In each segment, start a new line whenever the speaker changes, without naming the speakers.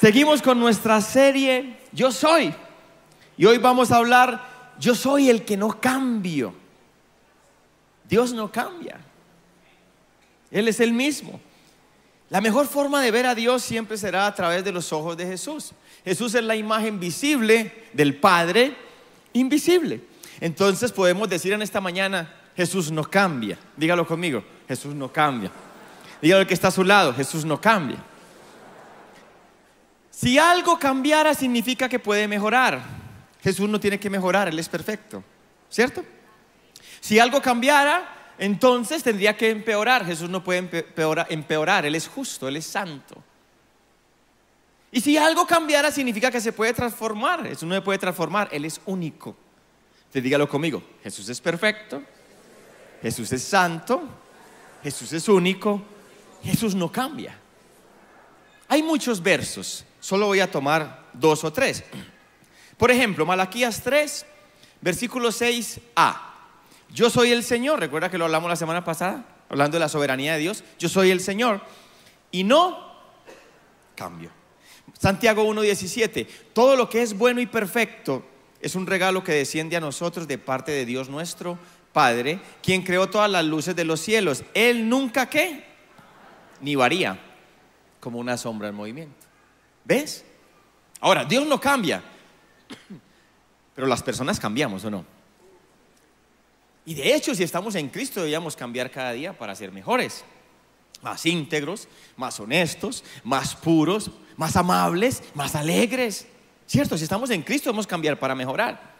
Seguimos con nuestra serie Yo soy. Y hoy vamos a hablar, yo soy el que no cambio. Dios no cambia. Él es el mismo. La mejor forma de ver a Dios siempre será a través de los ojos de Jesús. Jesús es la imagen visible del Padre invisible. Entonces podemos decir en esta mañana, Jesús no cambia. Dígalo conmigo, Jesús no cambia. Dígalo que está a su lado, Jesús no cambia. Si algo cambiara significa que puede mejorar. Jesús no tiene que mejorar, Él es perfecto. ¿Cierto? Si algo cambiara, entonces tendría que empeorar. Jesús no puede empeorar, Él es justo, Él es santo. Y si algo cambiara, significa que se puede transformar. Jesús no se puede transformar, Él es único. Te dígalo conmigo, Jesús es perfecto, Jesús es santo, Jesús es único, Jesús no cambia. Hay muchos versos, solo voy a tomar dos o tres. Por ejemplo, Malaquías 3, versículo 6a. Yo soy el Señor, recuerda que lo hablamos la semana pasada, hablando de la soberanía de Dios. Yo soy el Señor y no cambio. Santiago 1.17, todo lo que es bueno y perfecto es un regalo que desciende a nosotros de parte de Dios nuestro Padre, quien creó todas las luces de los cielos. Él nunca qué, ni varía, como una sombra en movimiento. ¿Ves? Ahora, Dios no cambia, pero las personas cambiamos o no. Y de hecho, si estamos en Cristo, debíamos cambiar cada día para ser mejores, más íntegros, más honestos, más puros, más amables, más alegres. ¿Cierto? Si estamos en Cristo, debemos cambiar para mejorar.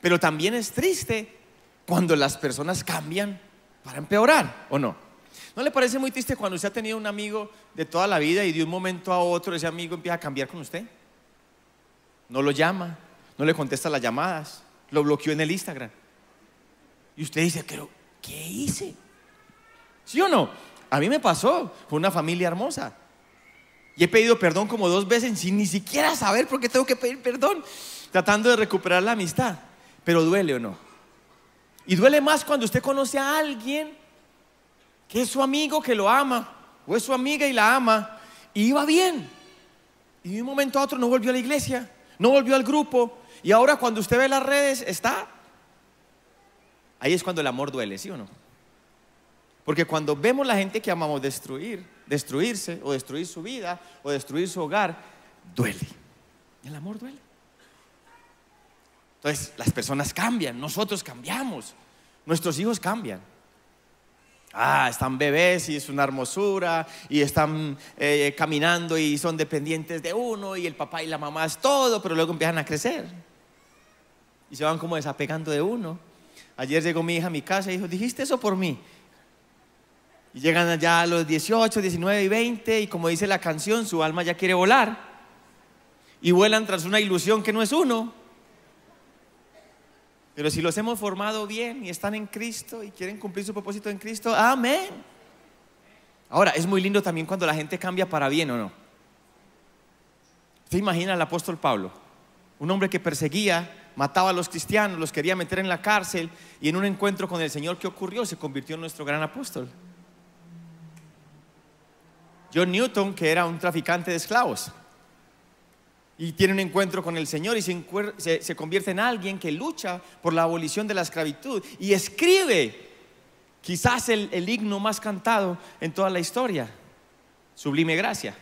Pero también es triste cuando las personas cambian para empeorar, ¿o no? ¿No le parece muy triste cuando usted ha tenido un amigo de toda la vida y de un momento a otro ese amigo empieza a cambiar con usted? No lo llama, no le contesta las llamadas, lo bloqueó en el Instagram. Y usted dice, pero ¿qué hice? ¿Sí o no? A mí me pasó con una familia hermosa. Y he pedido perdón como dos veces sin ni siquiera saber por qué tengo que pedir perdón, tratando de recuperar la amistad. Pero duele o no. Y duele más cuando usted conoce a alguien que es su amigo que lo ama, o es su amiga y la ama, y iba bien. Y de un momento a otro no volvió a la iglesia, no volvió al grupo, y ahora cuando usted ve las redes está. Ahí es cuando el amor duele, ¿sí o no? Porque cuando vemos la gente que amamos destruir, destruirse, o destruir su vida, o destruir su hogar, duele. El amor duele. Entonces, las personas cambian, nosotros cambiamos, nuestros hijos cambian. Ah, están bebés y es una hermosura y están eh, caminando y son dependientes de uno y el papá y la mamá es todo, pero luego empiezan a crecer y se van como desapegando de uno. Ayer llegó mi hija a mi casa y dijo, dijiste eso por mí. Y llegan allá a los 18, 19 y 20 y como dice la canción, su alma ya quiere volar. Y vuelan tras una ilusión que no es uno. Pero si los hemos formado bien y están en Cristo y quieren cumplir su propósito en Cristo, amén. Ahora, es muy lindo también cuando la gente cambia para bien o no. ¿Usted imagina al apóstol Pablo? Un hombre que perseguía, mataba a los cristianos, los quería meter en la cárcel y en un encuentro con el Señor que ocurrió se convirtió en nuestro gran apóstol. John Newton, que era un traficante de esclavos, y tiene un encuentro con el Señor y se, convierte en alguien que lucha por la abolición de la esclavitud y escribe quizás el, el himno más cantado en toda la historia, Sublime Gracia.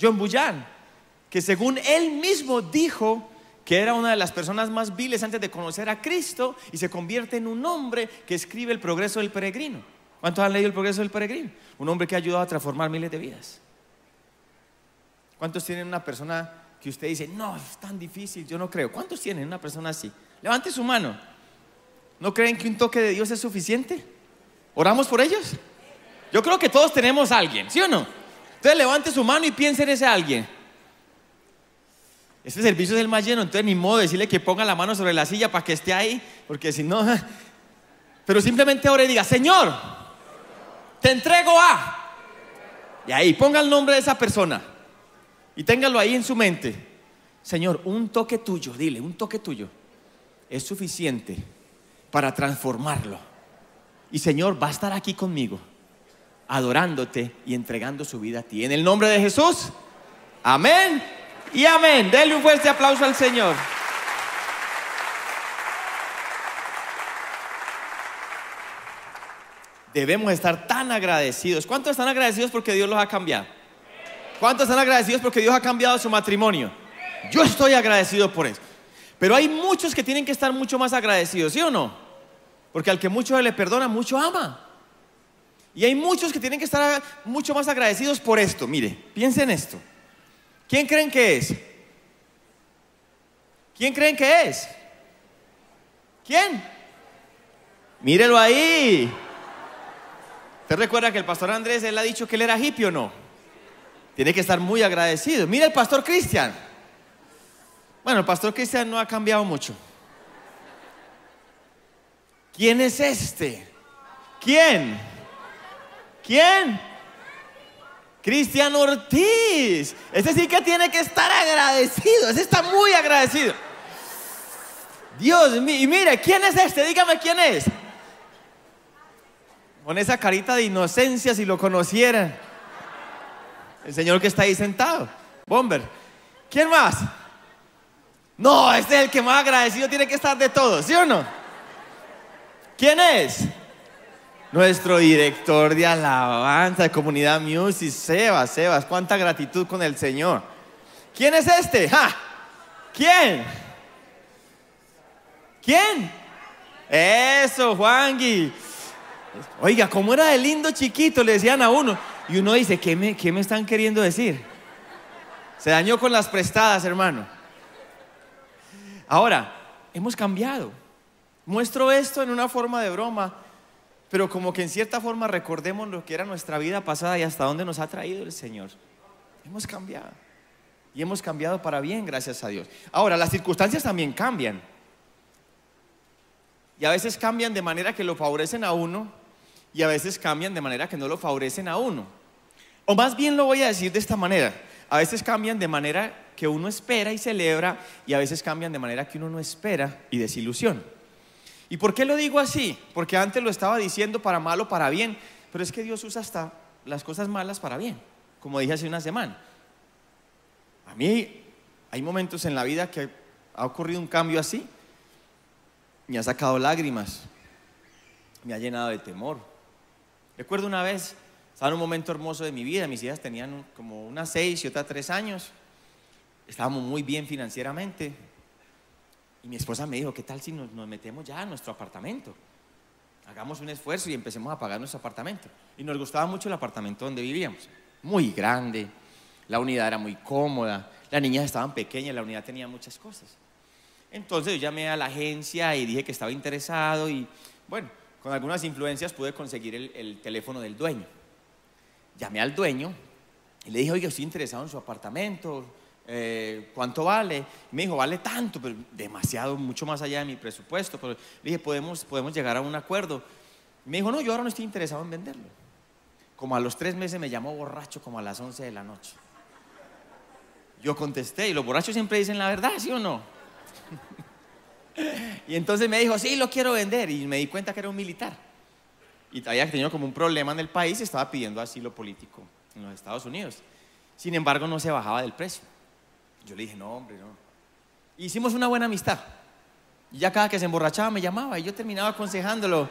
John Bullan, que según él mismo dijo que era una de las personas más viles antes de conocer a Cristo y se convierte en un hombre que escribe el progreso del peregrino. ¿Cuántos han leído el progreso del peregrino? Un hombre que ha ayudado a transformar miles de vidas. ¿Cuántos tienen una persona que usted dice, no, es tan difícil, yo no creo? ¿Cuántos tienen una persona así? Levante su mano. ¿No creen que un toque de Dios es suficiente? ¿Oramos por ellos? Yo creo que todos tenemos a alguien, ¿sí o no? Entonces levante su mano y piense en ese alguien. Este servicio es el más lleno, entonces ni modo de decirle que ponga la mano sobre la silla para que esté ahí, porque si no... Pero simplemente ahora diga, Señor, te entrego a... Y ahí, ponga el nombre de esa persona. Y téngalo ahí en su mente. Señor, un toque tuyo, dile, un toque tuyo es suficiente para transformarlo. Y Señor, va a estar aquí conmigo adorándote y entregando su vida a ti. En el nombre de Jesús, amén y amén. Denle un fuerte aplauso al Señor. Debemos estar tan agradecidos. ¿Cuántos están agradecidos porque Dios los ha cambiado? ¿Cuántos están agradecidos porque Dios ha cambiado su matrimonio? Yo estoy agradecido por eso. Pero hay muchos que tienen que estar mucho más agradecidos, ¿sí o no? Porque al que mucho le perdona, mucho ama. Y hay muchos que tienen que estar mucho más agradecidos por esto. Mire, piensen esto. ¿Quién creen que es? ¿Quién creen que es? ¿Quién? Mírelo ahí. ¿Usted recuerda que el pastor Andrés, él ha dicho que él era hippie o no? Tiene que estar muy agradecido. Mira el pastor Cristian. Bueno, el pastor Cristian no ha cambiado mucho. ¿Quién es este? ¿Quién? ¿Quién? Cristian Ortiz. Ese sí que tiene que estar agradecido. Ese está muy agradecido. Dios mío. Y mire, ¿quién es este? Dígame quién es. Con esa carita de inocencia si lo conocieran. El señor que está ahí sentado. Bomber. ¿Quién más? No, este es el que más agradecido tiene que estar de todos, ¿sí o no? ¿Quién es? Nuestro director de alabanza de Comunidad Music, Sebas, Sebas, cuánta gratitud con el Señor. ¿Quién es este? ¿Quién? ¿Quién? Eso, Juangui. Oiga, ¿cómo era de lindo chiquito? Le decían a uno. Y uno dice, ¿qué me, qué me están queriendo decir? Se dañó con las prestadas, hermano. Ahora, hemos cambiado. Muestro esto en una forma de broma, pero como que en cierta forma recordemos lo que era nuestra vida pasada y hasta dónde nos ha traído el Señor. Hemos cambiado. Y hemos cambiado para bien, gracias a Dios. Ahora, las circunstancias también cambian. Y a veces cambian de manera que lo favorecen a uno y a veces cambian de manera que no lo favorecen a uno. O más bien lo voy a decir de esta manera. A veces cambian de manera que uno espera y celebra y a veces cambian de manera que uno no espera y desilusión. ¿Y por qué lo digo así? Porque antes lo estaba diciendo para mal o para bien, pero es que Dios usa hasta las cosas malas para bien, como dije hace una semana. A mí hay momentos en la vida que ha ocurrido un cambio así, me ha sacado lágrimas, me ha llenado de temor. Recuerdo una vez, estaba en un momento hermoso de mi vida, mis hijas tenían como unas seis y otras tres años, estábamos muy bien financieramente. Y mi esposa me dijo, ¿qué tal si nos, metemos ya a nuestro apartamento? Hagamos un esfuerzo y empecemos a pagar nuestro apartamento. Y nos gustaba mucho el apartamento donde vivíamos. Muy grande, la unidad era muy cómoda, las niñas estaban pequeñas, la unidad tenía muchas cosas. Entonces yo llamé a la agencia y dije que estaba interesado y bueno, con algunas influencias pude conseguir el, el teléfono del dueño. Llamé al dueño y le dije, oye, estoy interesado en su apartamento, eh, ¿cuánto vale? me dijo, vale tanto, pero demasiado, mucho más allá de mi presupuesto. Pero le dije, podemos, podemos llegar a un acuerdo. me dijo, no, yo ahora no estoy interesado en venderlo. Como a los tres meses me llamó borracho, como a las 11 de la noche. Yo contesté, y los borrachos siempre dicen la verdad, ¿sí o no? y entonces me dijo, sí, lo quiero vender. Y me di cuenta que era un militar. Y había tenido como un problema en el país y estaba pidiendo asilo político en los Estados Unidos. Sin embargo, no se bajaba del precio. Yo le dije, no, hombre, no. Hicimos una buena amistad. Y ya cada que se emborrachaba me llamaba y yo terminaba aconsejándolo.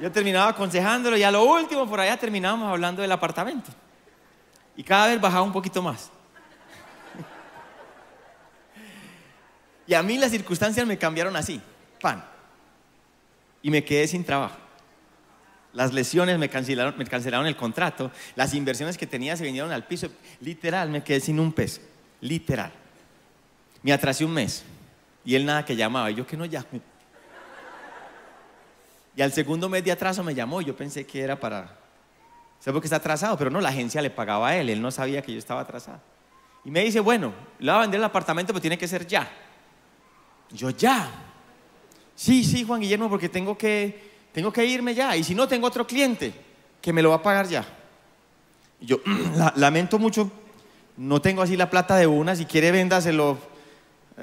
Yo terminaba aconsejándolo y a lo último por allá terminábamos hablando del apartamento. Y cada vez bajaba un poquito más. Y a mí las circunstancias me cambiaron así, pan. Y me quedé sin trabajo. Las lesiones me cancelaron, el contrato, las inversiones que tenía se vinieron al piso. Literal, me quedé sin un peso. Literal. Me atrasé un mes y él nada que llamaba. Y yo que no llame. Y al segundo mes de atraso me llamó. Y yo pensé que era para. ¿Sabes por qué está atrasado? Pero no, la agencia le pagaba a él. Él no sabía que yo estaba atrasado. Y me dice, bueno, le va a vender el apartamento, pero tiene que ser ya. Yo ya. Sí, sí, Juan Guillermo, porque tengo que, tengo que irme ya. Y si no, tengo otro cliente que me lo va a pagar ya. Y yo, lamento mucho no tengo así la plata de una, si quiere véndaselo,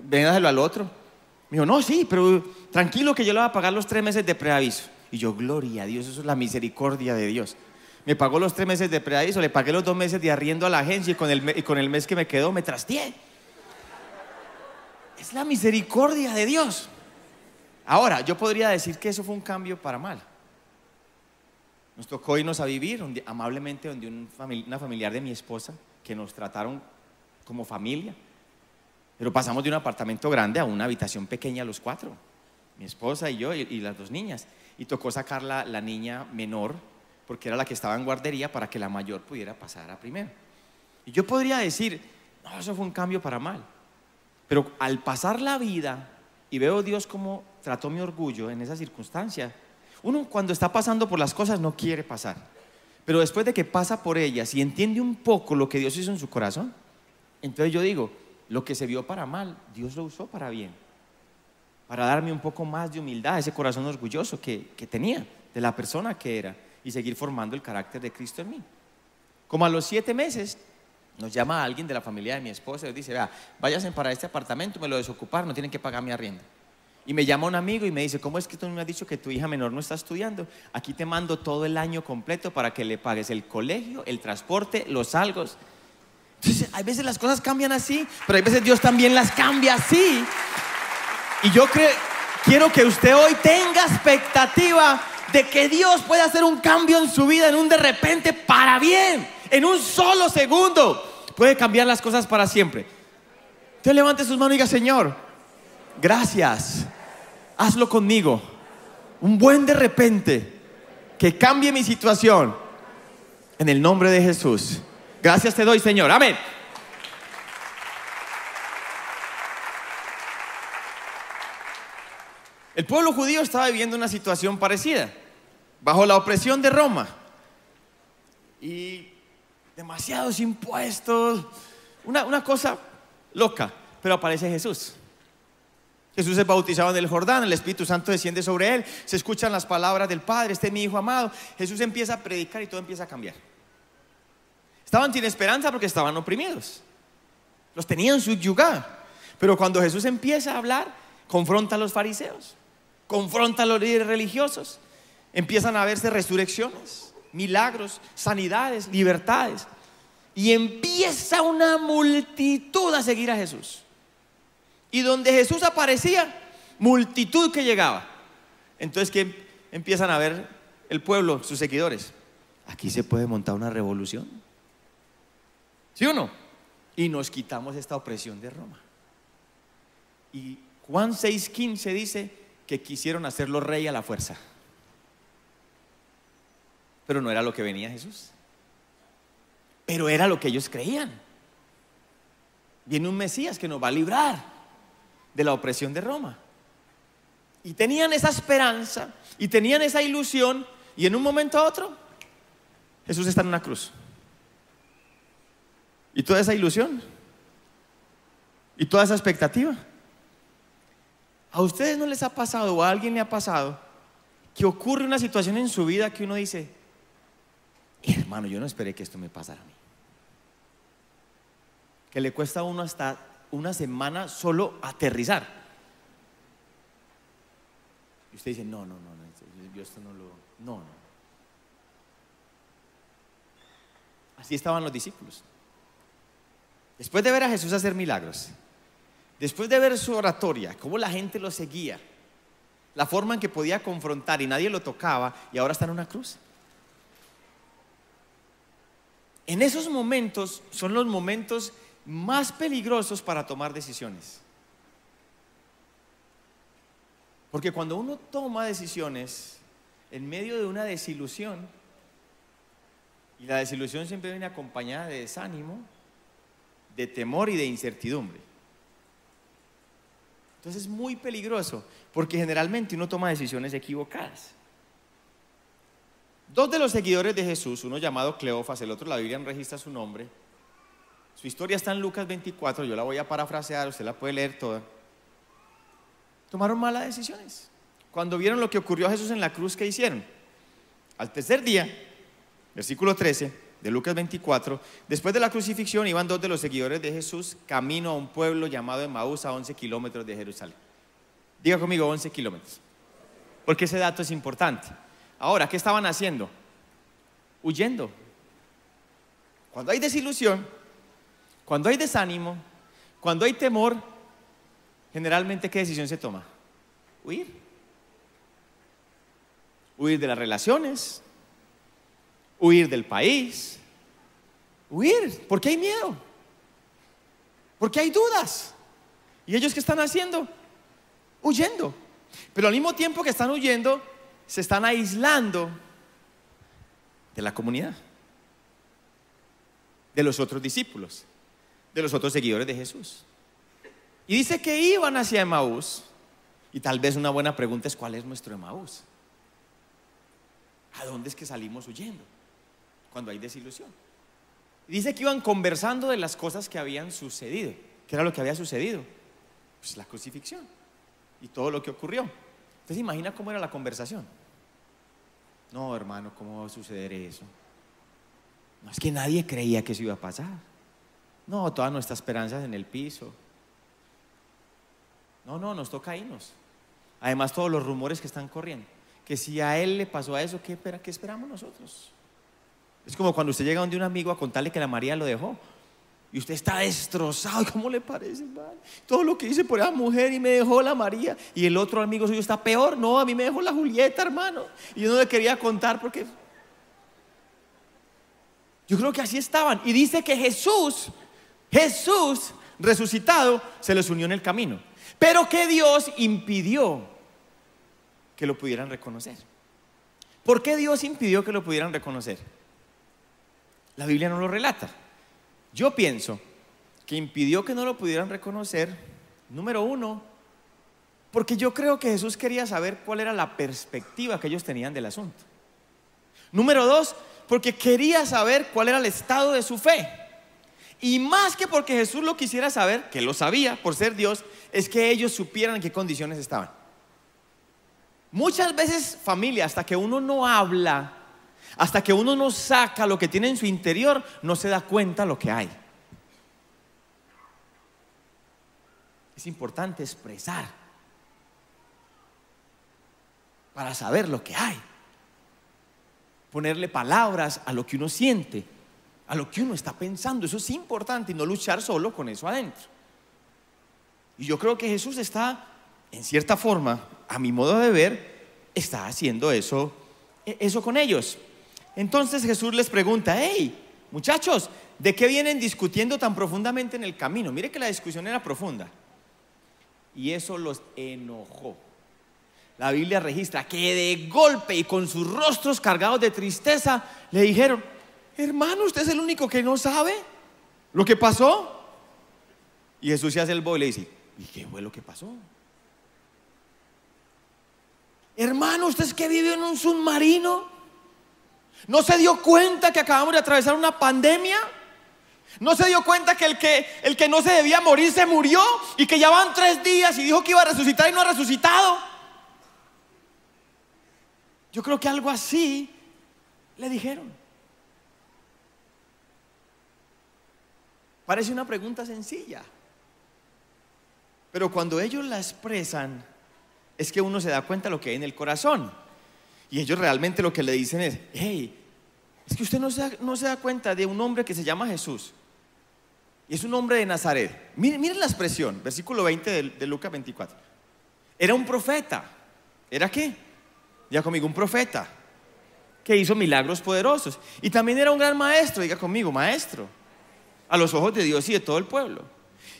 véndaselo al otro. Me dijo, no, sí, pero tranquilo que yo le voy a pagar los tres meses de preaviso. Y yo, gloria a Dios, eso es la misericordia de Dios. Me pagó los tres meses de preaviso, le pagué los dos meses de arriendo a la agencia y con el, y con el mes que me quedó me trasteé. Es la misericordia de Dios. Ahora, yo podría decir que eso fue un cambio para mal. Nos tocó irnos a vivir amablemente donde una familiar de mi esposa, que nos trataron como familia. Pero pasamos de un apartamento grande a una habitación pequeña los cuatro, mi esposa y yo y, las dos niñas. Y tocó sacar la, la, niña menor, porque era la que estaba en guardería, para que la mayor pudiera pasar a primero. Y yo podría decir, no, eso fue un cambio para mal. Pero al pasar la vida y veo Dios cómo trató mi orgullo en esa circunstancia, uno cuando está pasando por las cosas no quiere pasar. Pero después de que pasa por ellas y entiende un poco lo que Dios hizo en su corazón, entonces yo digo, lo que se vio para mal, Dios lo usó para bien. Para darme un poco más de humildad, ese corazón orgulloso que, que tenía de la persona que era y seguir formando el carácter de Cristo en mí. Como a los siete meses, nos llama alguien de la familia de mi esposa y dice, vea, váyanse para este apartamento, me lo desocupar, no tienen que pagar mi arriendo. Y me llama un amigo y me dice, ¿cómo es que tú me has dicho que tu hija menor no está estudiando? Aquí te mando todo el año completo para que le pagues el colegio, el transporte, los algos. Entonces, hay veces las cosas cambian así, pero hay veces Dios también las cambia así. Y yo quiero que usted hoy tenga expectativa de que Dios puede hacer un cambio en su vida en un de repente para bien en un solo segundo puede cambiar las cosas para siempre. Te levante sus manos y diga, Señor, gracias, hazlo conmigo. Un buen de repente que cambie mi situación en el nombre de Jesús. Gracias te doy, Señor. Amén. El pueblo judío estaba viviendo una situación parecida, bajo la opresión de Roma. Y demasiados impuestos, una, cosa loca, pero aparece Jesús. Jesús es bautizado en el Jordán, el Espíritu Santo desciende sobre él, se escuchan las palabras del Padre, este es mi Hijo amado. Jesús empieza a predicar y todo empieza a cambiar. Estaban sin esperanza porque estaban oprimidos. Los tenían subyugados. Pero cuando Jesús empieza a hablar, confronta a los fariseos, confronta a los líderes religiosos, empiezan a verse resurrecciones, milagros, sanidades, libertades. Y empieza una multitud a seguir a Jesús. Y donde Jesús aparecía, multitud que llegaba. Entonces, que empiezan a ver el pueblo, sus seguidores? Aquí se puede montar una revolución. ¿Sí o no? Y nos quitamos esta opresión de Roma. Y Juan 6:15 dice que quisieron hacerlo rey a la fuerza. Pero no era lo que venía Jesús. Pero era lo que ellos creían. Viene un Mesías que nos va a librar de la opresión de Roma. Y tenían esa esperanza y tenían esa ilusión y en un momento a otro Jesús está en una cruz. Y toda esa ilusión y toda esa expectativa. ¿A ustedes no les ha pasado o a alguien le ha pasado que ocurre una situación en su vida que uno dice, hermano, yo no esperé que esto me pasara a mí. Que le cuesta a uno hasta una semana solo aterrizar. Y usted dice, no, no, no, no yo esto no lo... No, no. Así estaban los discípulos. Después de ver a Jesús hacer milagros, después de ver su oratoria, cómo la gente lo seguía, la forma en que podía confrontar y nadie lo tocaba, y ahora está en una cruz. En esos momentos son los momentos más peligrosos para tomar decisiones. Porque cuando uno toma decisiones en medio de una desilusión, y la desilusión siempre viene acompañada de desánimo, de temor y de incertidumbre. Entonces es muy peligroso, porque generalmente uno toma decisiones equivocadas. Dos de los seguidores de Jesús, uno llamado Cleofas, el otro la Biblia no registra su nombre. Su historia está en Lucas 24, yo la voy a parafrasear, usted la puede leer toda. Tomaron malas decisiones. Cuando vieron lo que ocurrió a Jesús en la cruz, ¿qué hicieron? Al tercer día, versículo 13 de Lucas 24, después de la crucifixión iban dos de los seguidores de Jesús camino a un pueblo llamado Emaús a 11 kilómetros de Jerusalén. Diga conmigo 11 kilómetros, porque ese dato es importante. Ahora, ¿qué estaban haciendo? huyendo. Cuando hay desilusión, cuando hay desánimo, cuando hay temor, generalmente ¿qué decisión se toma? Huir. Huir de las relaciones, huir del país, huir, porque hay miedo, porque hay dudas. ¿Y ellos qué están haciendo? Huyendo. Pero al mismo tiempo que están huyendo, se están aislando de la comunidad, de los otros discípulos, de los otros seguidores de Jesús. Y dice que iban hacia Emaús. Y tal vez una buena pregunta es, ¿cuál es nuestro Emaús? ¿A dónde es que salimos huyendo? Cuando hay desilusión. Dice que iban conversando de las cosas que habían sucedido. ¿Qué era lo que había sucedido? Pues la crucifixión y todo lo que ocurrió. Entonces imagina cómo era la conversación. No, hermano, ¿cómo va a suceder eso? No es que nadie creía que eso iba a pasar. No, todas nuestras esperanzas en el piso. No, no, nos toca irnos. Además, todos los rumores que están corriendo. Que si a él le pasó a eso, ¿qué, qué esperamos nosotros? Es como cuando usted llega donde un amigo a contarle que la María lo dejó. Y usted está destrozado. ¿Cómo le parece, Todo lo que hice por esa mujer y me dejó la María. Y el otro amigo suyo está peor. No, a mí me dejó la Julieta, hermano. Y yo no le quería contar porque... Yo creo que así estaban. Y dice que Jesús, Jesús resucitado, se les unió en el camino. Pero que Dios impidió que lo pudieran reconocer. ¿Por qué Dios impidió que lo pudieran reconocer? La Biblia no lo relata. Yo pienso que impidió que no lo pudieran reconocer, número uno, porque yo creo que Jesús quería saber cuál era la perspectiva que ellos tenían del asunto. Número dos, porque quería saber cuál era el estado de su fe. Y más que porque Jesús lo quisiera saber, que lo sabía por ser Dios, es que ellos supieran en qué condiciones estaban. Muchas veces familia, hasta que uno no habla, hasta que uno no saca lo que tiene en su interior, no se da cuenta lo que hay. Es importante expresar para saber lo que hay. Ponerle palabras a lo que uno siente, a lo que uno está pensando. Eso es importante y no luchar solo con eso adentro. Y yo creo que Jesús está, en cierta forma, a mi modo de ver, está haciendo eso, eso con ellos. Entonces Jesús les pregunta, hey, muchachos, ¿de qué vienen discutiendo tan profundamente en el camino? Mire que la discusión era profunda. Y eso los enojó. La Biblia registra que de golpe y con sus rostros cargados de tristeza le dijeron, hermano, usted es el único que no sabe lo que pasó. Y Jesús se hace el boy y le dice, ¿y qué fue lo que pasó? Hermano, usted es que vive en un submarino. ¿No se dio cuenta que acabamos de atravesar una pandemia? ¿No se dio cuenta que el, que el que no se debía morir se murió y que ya van tres días y dijo que iba a resucitar y no ha resucitado? Yo creo que algo así le dijeron. Parece una pregunta sencilla, pero cuando ellos la expresan, es que uno se da cuenta de lo que hay en el corazón. Y ellos realmente lo que le dicen es, hey, es que usted no se, no se da cuenta de un hombre que se llama Jesús. Y es un hombre de Nazaret. Miren, la expresión, versículo 20 de, de, Lucas 24. Era un profeta. ¿Era qué? Ya conmigo, un profeta. Que hizo milagros poderosos. Y también era un gran maestro, diga conmigo, maestro. A los ojos de Dios y de todo el pueblo.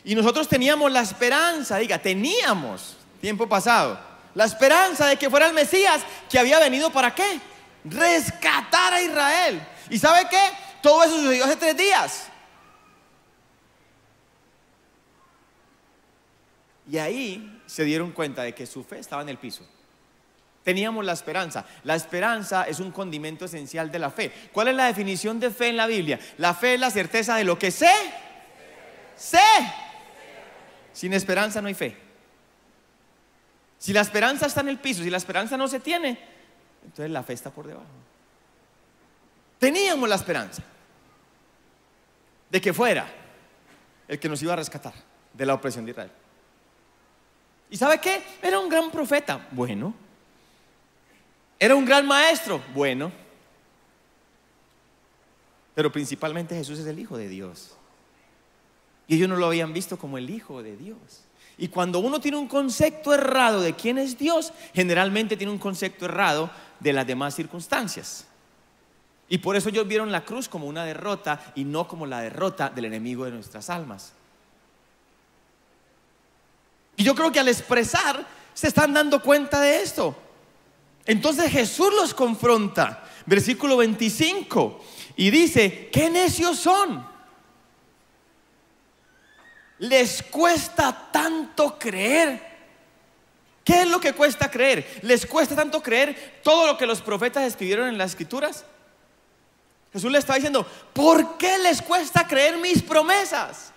Y nosotros teníamos la esperanza, diga, teníamos, tiempo pasado, la esperanza de que fuera el Mesías que había venido para qué? Rescatar a Israel. ¿Y sabe qué? Todo eso sucedió hace tres días. Y ahí se dieron cuenta de que su fe estaba en el piso. Teníamos la esperanza. La esperanza es un condimento esencial de la fe. ¿Cuál es la definición de fe en la Biblia? La fe es la certeza de lo que sé. Sé. Sin esperanza no hay fe. Si la esperanza está en el piso, si la esperanza no se tiene, entonces la fe está por debajo. Teníamos la esperanza de que fuera el que nos iba a rescatar de la opresión de Israel. ¿Y sabe qué? Era un gran profeta. Bueno. Era un gran maestro. Bueno. pero principalmente Jesús es el Hijo de Dios. Y ellos no lo habían visto como el Hijo de Dios. Y cuando uno tiene un concepto errado de quién es Dios, generalmente tiene un concepto errado de las demás circunstancias. Y por eso ellos vieron la cruz como una derrota y no como la derrota del enemigo de nuestras almas. Y yo creo que al expresar se están dando cuenta de esto. Entonces Jesús los confronta, versículo 25, y dice, ¿qué necios son? Les cuesta tanto creer. ¿Qué es lo que cuesta creer? ¿Les cuesta tanto creer todo lo que los profetas escribieron en las escrituras? Jesús le está diciendo, ¿por qué les cuesta creer mis promesas?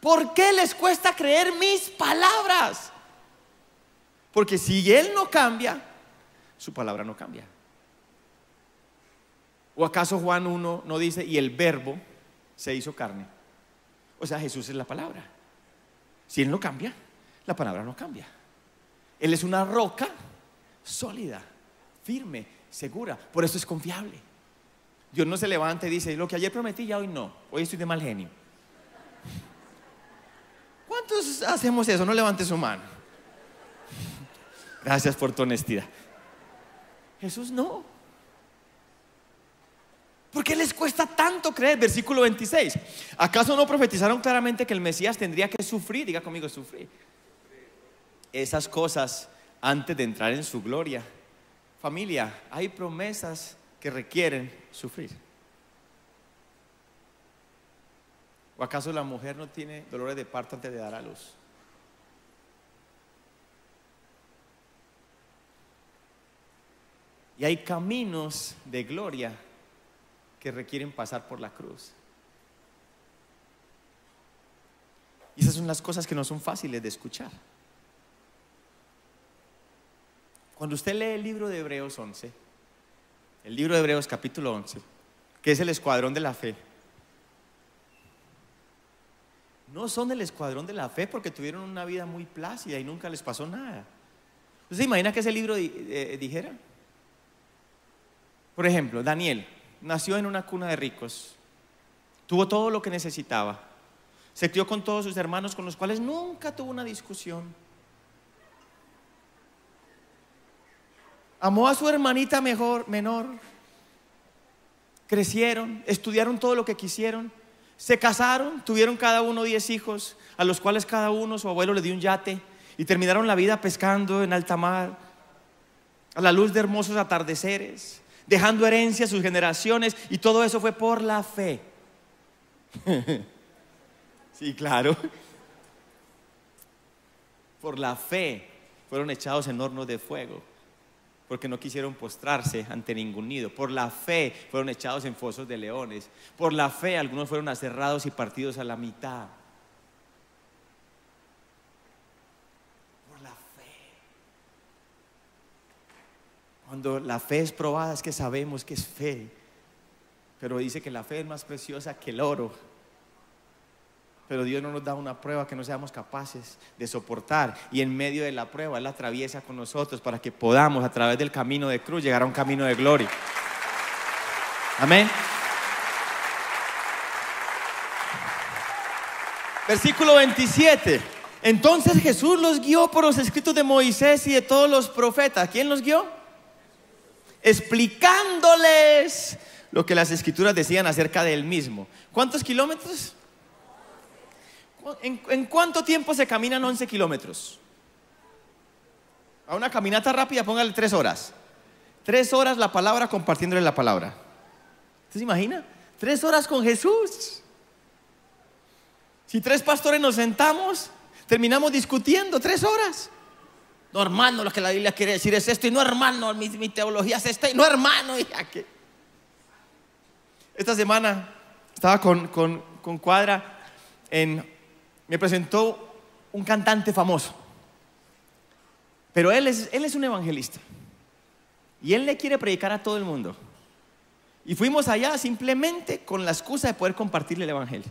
¿Por qué les cuesta creer mis palabras? Porque si Él no cambia, su palabra no cambia. ¿O acaso Juan 1 no dice, y el verbo se hizo carne? O sea, Jesús es la palabra. Si Él no cambia, la palabra no cambia. Él es una roca sólida, firme, segura. Por eso es confiable. Dios no se levanta y dice, lo que ayer prometí ya hoy no. Hoy estoy de mal genio. ¿Cuántos hacemos eso? No levante su mano. Gracias por tu honestidad. Jesús no. ¿Por qué les cuesta tanto creer? Versículo 26. ¿Acaso no profetizaron claramente que el Mesías tendría que sufrir? Diga conmigo, sufrir. Esas cosas antes de entrar en su gloria. Familia, hay promesas que requieren sufrir. ¿O acaso la mujer no tiene dolores de parto antes de dar a luz? Y hay caminos de gloria que requieren pasar por la cruz. Y esas son las cosas que no son fáciles de escuchar. Cuando usted lee el libro de Hebreos 11, el libro de Hebreos capítulo 11, que es el escuadrón de la fe, no son el escuadrón de la fe porque tuvieron una vida muy plácida y nunca les pasó nada. ¿Usted se imagina que ese libro eh, dijera? Por ejemplo, Daniel, nació en una cuna de ricos, tuvo todo lo que necesitaba, se crió con todos sus hermanos con los cuales nunca tuvo una discusión. Amó a su hermanita mejor, menor. Crecieron, estudiaron todo lo que quisieron, se casaron, tuvieron cada uno diez hijos, a los cuales cada uno su abuelo le dio un yate y terminaron la vida pescando en alta mar, a la luz de hermosos atardeceres dejando herencia a sus generaciones y todo eso fue por la fe. sí, claro. Por la fe fueron echados en hornos de fuego porque no quisieron postrarse ante ningún nido. Por la fe fueron echados en fosos de leones. Por la fe algunos fueron aserrados y partidos a la mitad. Cuando la fe es probada es que sabemos que es fe. Pero dice que la fe es más preciosa que el oro. Pero Dios no nos da una prueba que no seamos capaces de soportar. Y en medio de la prueba Él la atraviesa con nosotros para que podamos a través del camino de cruz llegar a un camino de gloria. Amén. Versículo 27. Entonces Jesús los guió por los escritos de Moisés y de todos los profetas. ¿Quién los guió? Explicándoles lo que las escrituras decían acerca de mismo. ¿Cuántos kilómetros? ¿En, cuánto tiempo se caminan 11 kilómetros? A una caminata rápida, póngale tres horas. Tres horas la palabra compartiéndole la palabra. ¿Usted se imagina? Tres horas con Jesús. Si tres pastores nos sentamos, terminamos discutiendo tres horas. No, hermano, lo que la Biblia quiere decir es esto. Y no, hermano, mi, teología es esta. Y no, hermano, y qué? Esta semana estaba con, Cuadra. En, me presentó un cantante famoso. Pero él es, él es un evangelista. Y él le quiere predicar a todo el mundo. Y fuimos allá simplemente con la excusa de poder compartirle el evangelio.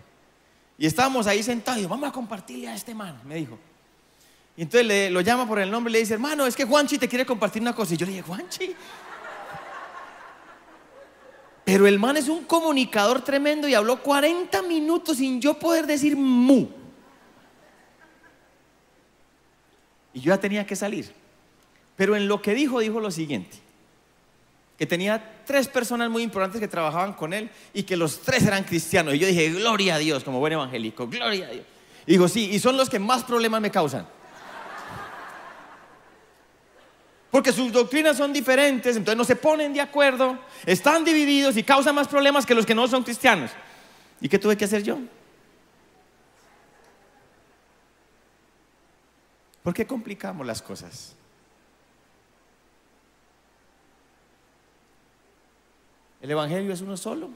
Y estábamos ahí sentados y vamos a compartirle a este man, me dijo. Y entonces le, lo llama por el nombre y le dice, hermano, es que Juanchi te quiere compartir una cosa. Y yo le dije, Juanchi. Pero el man es un comunicador tremendo y habló 40 minutos sin yo poder decir mu. Y yo ya tenía que salir. Pero en lo que dijo, dijo lo siguiente. Que tenía tres personas muy importantes que trabajaban con él y que los tres eran cristianos. Y yo dije, gloria a Dios, como buen evangélico, gloria a Dios. Y digo, sí, y son los que más problemas me causan. Porque sus doctrinas son diferentes, entonces no se ponen de acuerdo, están divididos y causan más problemas que los que no son cristianos. ¿Y qué tuve que hacer yo? ¿Por qué complicamos las cosas? El Evangelio es uno solo,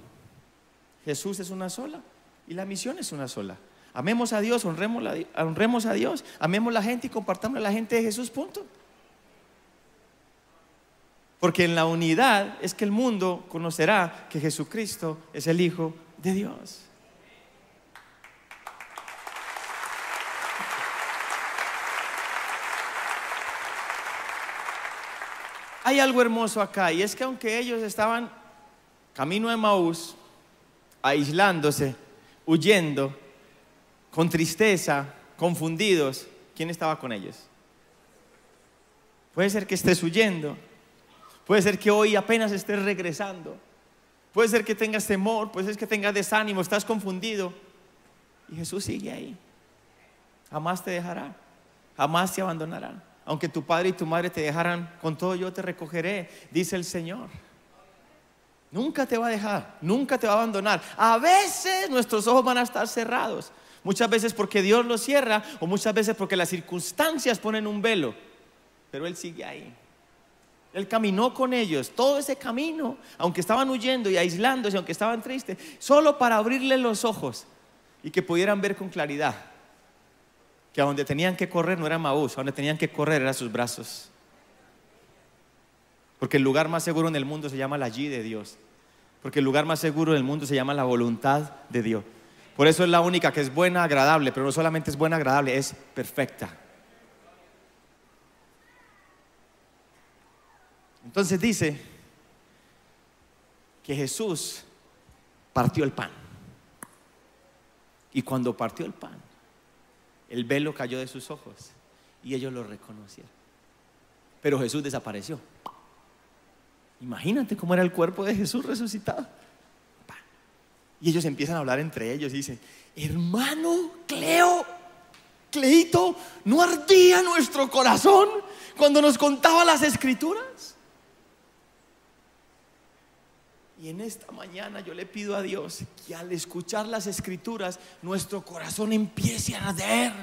Jesús es una sola y la misión es una sola. Amemos a Dios, honremos, a Dios, amemos a la gente y compartamos a la gente de Jesús, punto. Porque en la unidad es que el mundo conocerá que Jesucristo es el Hijo de Dios. Hay algo hermoso acá y es que aunque ellos estaban camino de Maús, aislándose, huyendo, con tristeza, confundidos, ¿quién estaba con ellos? Puede ser que estés huyendo, Puede ser que hoy apenas estés regresando. Puede ser que tengas temor, puede ser que tengas desánimo, estás confundido. Y Jesús sigue ahí. Jamás te dejará, jamás te abandonará. Aunque tu padre y tu madre te dejaran, con todo yo te recogeré, dice el Señor. Nunca te va a dejar, nunca te va a abandonar. A veces nuestros ojos van a estar cerrados. Muchas veces porque Dios los cierra o muchas veces porque las circunstancias ponen un velo. Pero Él sigue ahí. Él caminó con ellos todo ese camino, aunque estaban huyendo y aislándose, aunque estaban tristes, solo para abrirle los ojos y que pudieran ver con claridad que a donde tenían que correr no era Maús, a donde tenían que correr eran sus brazos. Porque el lugar más seguro en el mundo se llama la allí de Dios. Porque el lugar más seguro del mundo se llama la voluntad de Dios. Por eso es la única que es buena, agradable, pero no solamente es buena, agradable, es perfecta. Entonces dice que Jesús partió el pan. Y cuando partió el pan, el velo cayó de sus ojos y ellos lo reconocieron. Pero Jesús desapareció. Imagínate cómo era el cuerpo de Jesús resucitado. Y ellos empiezan a hablar entre ellos y dicen, hermano Cleo, Cleito, ¿no ardía nuestro corazón cuando nos contaba las escrituras? Y en esta mañana yo le pido a Dios que al escuchar las escrituras nuestro corazón empiece a arder,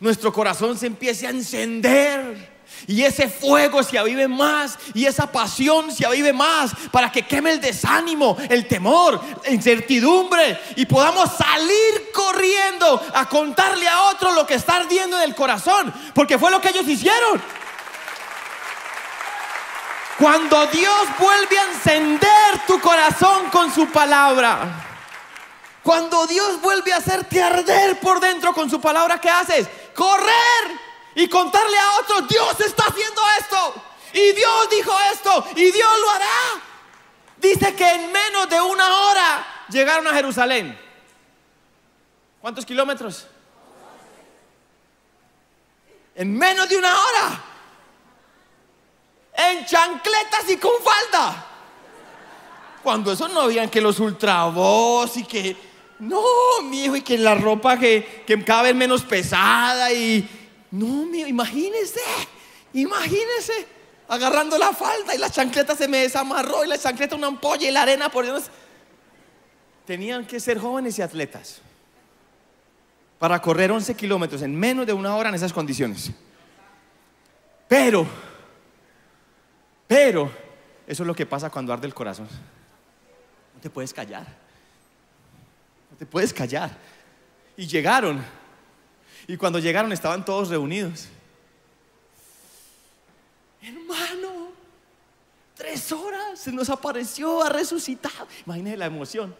nuestro corazón se empiece a encender. Y ese fuego se avive más. Y esa pasión se avive más. Para que queme el desánimo, el temor, la incertidumbre. Y podamos salir corriendo a contarle a otro lo que está ardiendo en el corazón, porque fue lo que ellos hicieron. Cuando Dios vuelve a encender tu corazón con su palabra. Cuando Dios vuelve a hacerte arder por dentro con su palabra, ¿qué haces? Correr y contarle a otros, Dios está haciendo esto. Y Dios dijo esto. Y Dios lo hará. Dice que en menos de una hora llegaron a Jerusalén. ¿Cuántos kilómetros? En menos de una hora en chancletas y con falda. Cuando eso no habían que los ultravoz y que, no, mi hijo, y que la ropa que, que cada vez menos pesada y, no, mi imagínese, imagínese, agarrando la falda y la chancleta se me desamarró y la chancleta una ampolla y la arena por Dios. Tenían que ser jóvenes y atletas para correr 11 kilómetros en menos de una hora en esas condiciones. Pero pero eso es lo que pasa cuando arde el corazón. No te puedes callar. No te puedes callar. Y llegaron. Y cuando llegaron estaban todos reunidos. Hermano, tres horas se nos apareció, ha resucitado. Imagínense la emoción.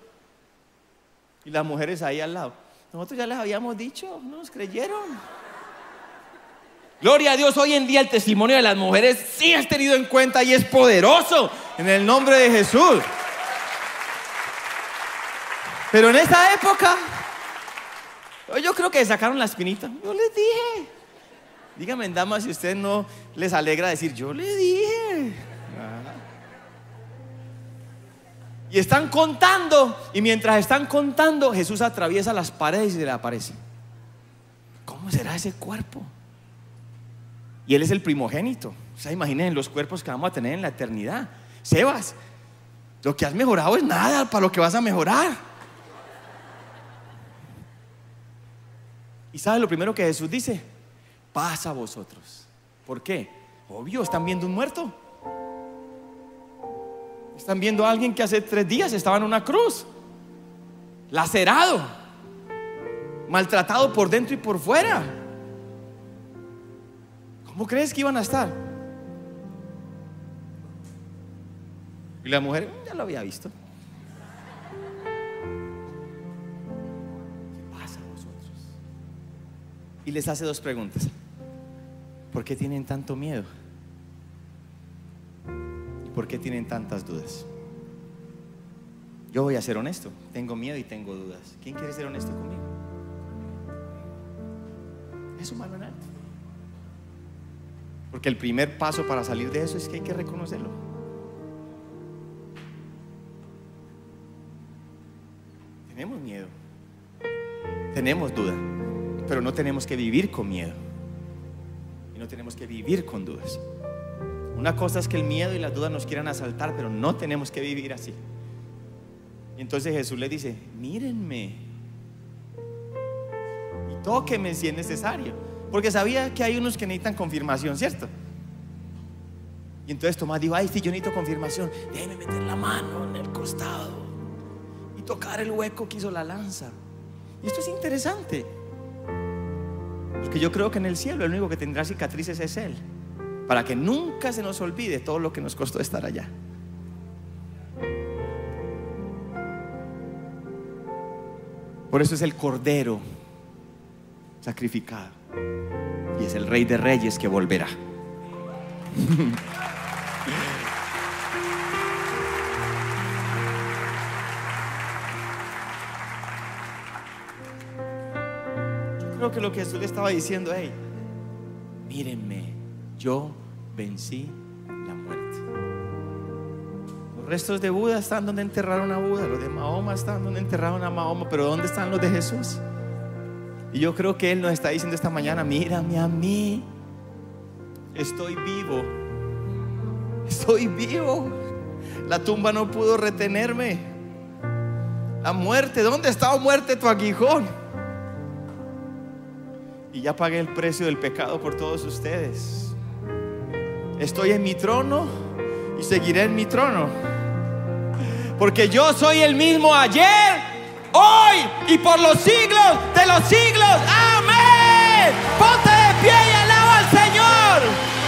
Y las mujeres ahí al lado. Nosotros ya les habíamos dicho, no nos creyeron. Gloria a Dios, hoy en día el testimonio de las mujeres sí es tenido en cuenta y es poderoso en el nombre de Jesús. Pero en esa época, yo creo que sacaron la espinita. Yo les dije. Díganme, damas, si usted no les alegra decir, yo le dije. Y están contando, y mientras están contando, Jesús atraviesa las paredes y se le aparece. ¿Cómo será ese cuerpo? Y Él es el primogénito. O sea, imaginen los cuerpos que vamos a tener en la eternidad. Sebas, lo que has mejorado es nada para lo que vas a mejorar. ¿Y sabes lo primero que Jesús dice? Pasa a vosotros. ¿Por qué? Obvio, están viendo un muerto. Están viendo a alguien que hace tres días estaba en una cruz, lacerado, maltratado por dentro y por fuera. ¿Cómo crees que iban a estar? Y la mujer ya lo había visto. ¿Qué pasa a vosotros? Y les hace dos preguntas. ¿Por qué tienen tanto miedo? ¿Por qué tienen tantas dudas? Yo voy a ser honesto. Tengo miedo y tengo dudas. ¿Quién quiere ser honesto conmigo? Es humano en alto. Porque el primer paso para salir de eso es que hay que reconocerlo. Tenemos miedo. Tenemos duda. Pero no tenemos que vivir con miedo. Y no tenemos que vivir con dudas. Una cosa es que el miedo y las dudas nos quieran asaltar, pero no tenemos que vivir así. Y entonces Jesús le dice, mírenme y tóqueme si es necesario. Porque sabía que hay unos que necesitan confirmación, ¿cierto? Y entonces Tomás dijo, ay, si yo necesito confirmación, déjeme meter la mano en el costado y tocar el hueco que hizo la lanza. Y esto es interesante. Porque yo creo que en el cielo el único que tendrá cicatrices es Él para que nunca se nos olvide todo lo que nos costó estar allá. Por eso es el Cordero sacrificado. Y es el Rey de Reyes que volverá. Yo creo que lo que Jesús le estaba diciendo, hey, mírenme, yo vencí la muerte. Los restos de Buda están donde enterraron a Buda, los de Mahoma están donde enterraron a Mahoma, pero ¿dónde están los de Jesús? Y yo creo que Él nos está diciendo esta mañana, mírame a mí, estoy vivo, estoy vivo. La tumba no pudo retenerme. La muerte, ¿dónde está muerte tu aguijón? Y ya pagué el precio del pecado por todos ustedes. Estoy en mi trono y seguiré en mi trono. Porque yo soy el mismo ayer, hoy y por los siglos de los siglos. Amén. Ponte de pie y alaba al Señor.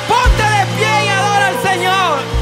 Ponte de pie y adora al Señor.